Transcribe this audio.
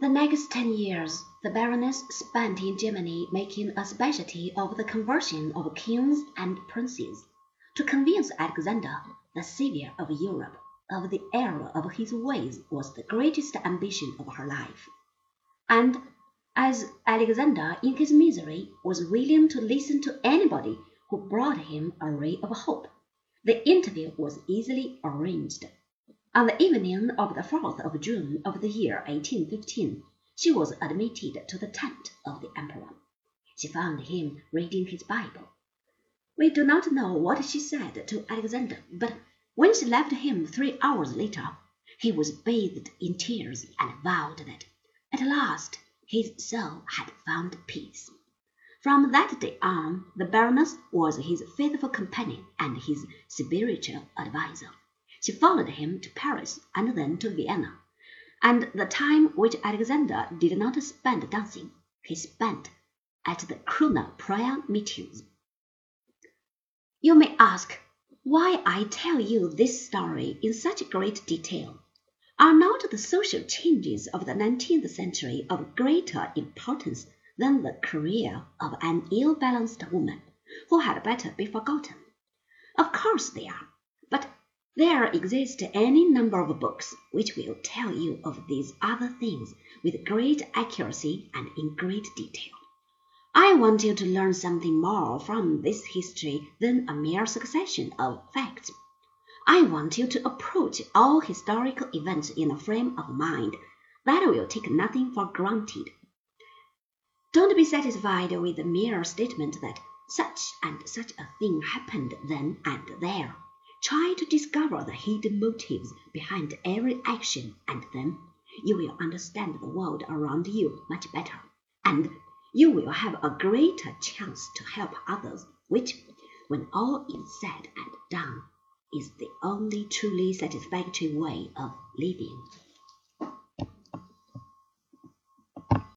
The next ten years the Baroness spent in Germany making a specialty of the conversion of kings and princes, to convince Alexander, the savior of Europe, of the error of his ways was the greatest ambition of her life. And as Alexander in his misery was willing to listen to anybody who brought him a ray of hope, the interview was easily arranged. On the evening of the 4th of June of the year 1815, she was admitted to the tent of the Emperor. She found him reading his Bible. We do not know what she said to Alexander, but when she left him three hours later, he was bathed in tears and vowed that at last his soul had found peace. From that day on, the Baroness was his faithful companion and his spiritual adviser. She followed him to Paris and then to Vienna, and the time which Alexander did not spend dancing, he spent at the Krüdener prayer meetings. You may ask why I tell you this story in such great detail. Are not the social changes of the nineteenth century of greater importance than the career of an ill-balanced woman who had better be forgotten? Of course they are. But there exist any number of books which will tell you of these other things with great accuracy and in great detail. I want you to learn something more from this history than a mere succession of facts. I want you to approach all historical events in a frame of mind that will take nothing for granted. Don't be satisfied with the mere statement that such and such a thing happened then and there. Try to discover the hidden motives behind every action, and then you will understand the world around you much better, and you will have a greater chance to help others, which, when all is said and done, is the only truly satisfactory way of living.